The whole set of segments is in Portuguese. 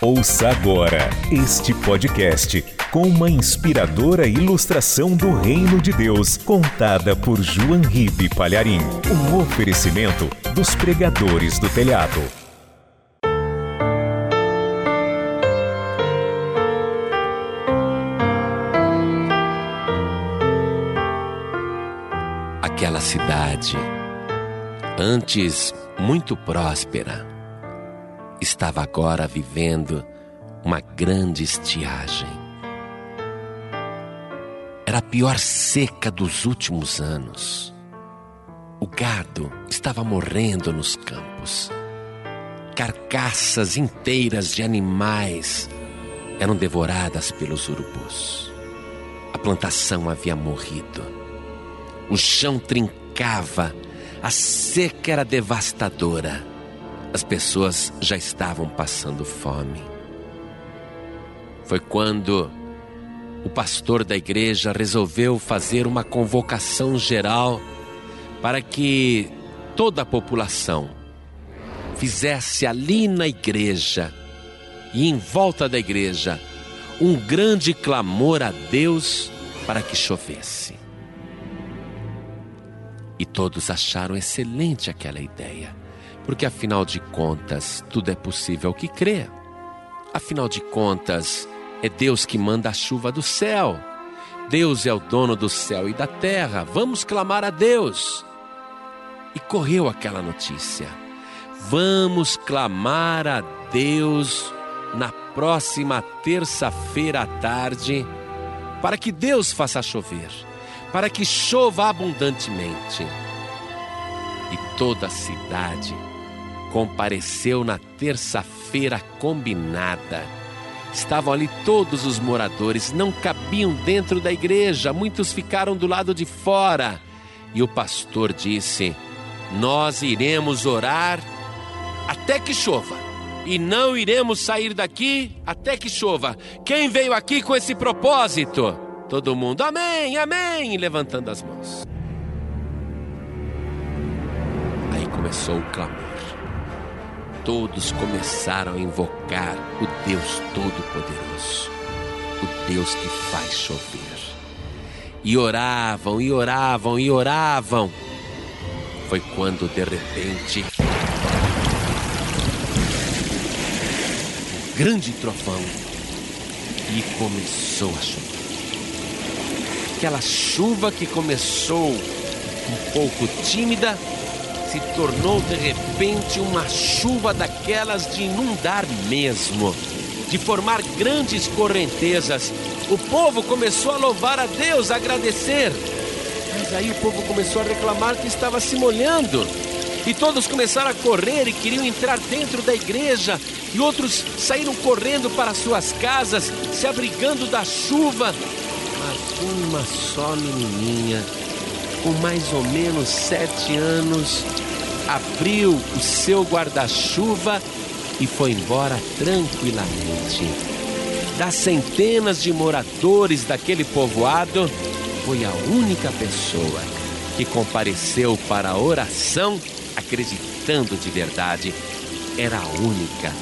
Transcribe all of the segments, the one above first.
Ouça agora este podcast com uma inspiradora ilustração do Reino de Deus, contada por João Ribe Palharim. Um oferecimento dos pregadores do telhado. Aquela cidade, antes muito próspera, estava agora vivendo uma grande estiagem. Era a pior seca dos últimos anos. O gado estava morrendo nos campos. Carcaças inteiras de animais eram devoradas pelos urubus. A plantação havia morrido. O chão trincava, a seca era devastadora as pessoas já estavam passando fome. Foi quando o pastor da igreja resolveu fazer uma convocação geral para que toda a população fizesse ali na igreja e em volta da igreja um grande clamor a Deus para que chovesse. E todos acharam excelente aquela ideia porque afinal de contas, tudo é possível que crê. Afinal de contas, é Deus que manda a chuva do céu. Deus é o dono do céu e da terra. Vamos clamar a Deus. E correu aquela notícia. Vamos clamar a Deus na próxima terça-feira à tarde, para que Deus faça chover, para que chova abundantemente. E toda a cidade compareceu na terça-feira combinada. Estavam ali todos os moradores, não cabiam dentro da igreja, muitos ficaram do lado de fora. E o pastor disse: Nós iremos orar até que chova, e não iremos sair daqui até que chova. Quem veio aqui com esse propósito? Todo mundo, amém, amém, levantando as mãos. Aí começou o clamor todos começaram a invocar o Deus Todo-Poderoso, o Deus que faz chover. E oravam, e oravam, e oravam. Foi quando de repente. Um grande trovão e começou a chover. Aquela chuva que começou um pouco tímida se tornou de repente uma chuva daquelas de inundar mesmo, de formar grandes correntezas. O povo começou a louvar a Deus, a agradecer. Mas aí o povo começou a reclamar que estava se molhando. E todos começaram a correr e queriam entrar dentro da igreja. E outros saíram correndo para suas casas, se abrigando da chuva. Mas uma só menininha, com mais ou menos sete anos, abriu o seu guarda-chuva e foi embora tranquilamente. Das centenas de moradores daquele povoado, foi a única pessoa que compareceu para a oração acreditando de verdade. Era a única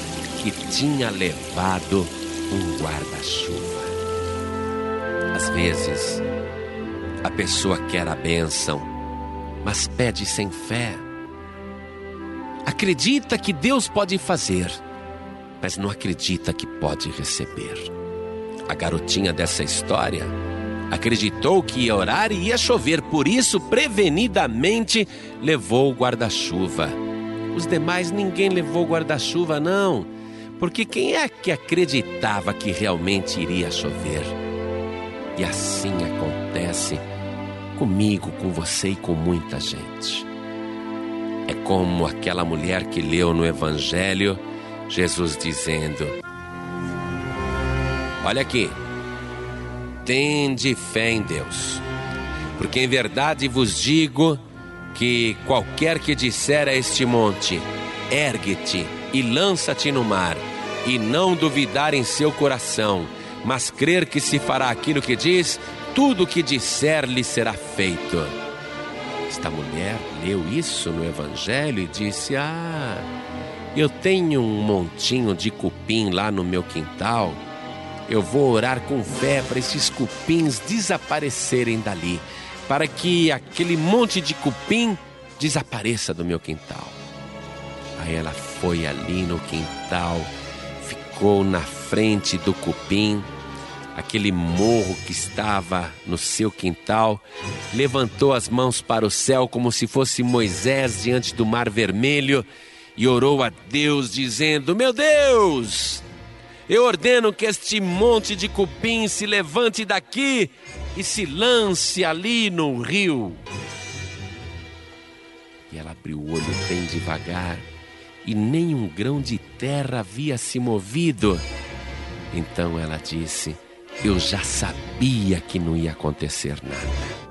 que tinha levado um guarda-chuva. Às vezes, a pessoa quer a bênção, mas pede sem fé Acredita que Deus pode fazer, mas não acredita que pode receber. A garotinha dessa história acreditou que ia orar e ia chover, por isso, prevenidamente, levou o guarda-chuva. Os demais ninguém levou guarda-chuva, não, porque quem é que acreditava que realmente iria chover? E assim acontece comigo, com você e com muita gente. É como aquela mulher que leu no Evangelho Jesus dizendo: Olha aqui, tende fé em Deus, porque em verdade vos digo que qualquer que disser a este monte: ergue-te e lança-te no mar, e não duvidar em seu coração, mas crer que se fará aquilo que diz, tudo o que disser lhe será feito. Esta mulher leu isso no Evangelho e disse: Ah, Eu tenho um montinho de cupim lá no meu quintal. Eu vou orar com fé para esses cupins desaparecerem dali, para que aquele monte de cupim desapareça do meu quintal. Aí ela foi ali no quintal, ficou na frente do cupim, aquele morro que estava no seu quintal, levantou as mãos para o céu como se fosse Moisés diante do mar vermelho e orou a Deus, dizendo: Meu Deus, eu ordeno que este monte de cupim se levante daqui e se lance ali no rio. E ela abriu o olho bem devagar e nem um grão de terra havia se movido. Então ela disse: Eu já sabia que não ia acontecer nada.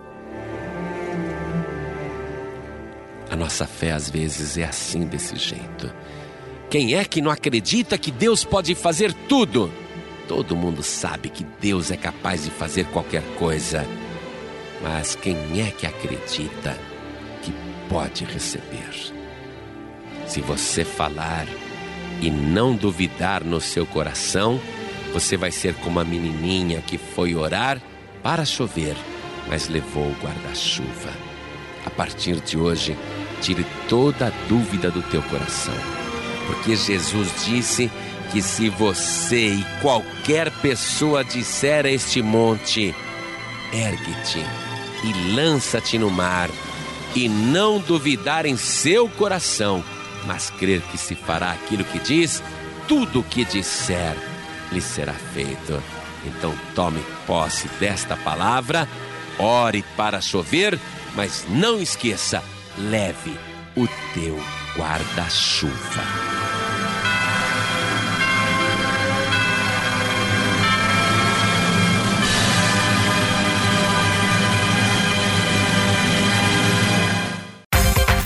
A nossa fé às vezes é assim, desse jeito. Quem é que não acredita que Deus pode fazer tudo? Todo mundo sabe que Deus é capaz de fazer qualquer coisa. Mas quem é que acredita que pode receber? Se você falar e não duvidar no seu coração, você vai ser como a menininha que foi orar para chover, mas levou o guarda-chuva. A partir de hoje, tire toda a dúvida do teu coração. Porque Jesus disse que se você e qualquer pessoa disser a este monte: ergue-te e lança-te no mar, e não duvidar em seu coração, mas crer que se fará aquilo que diz, tudo o que disser lhe será feito. Então tome posse desta palavra, ore para chover, mas não esqueça leve o teu guarda-chuva.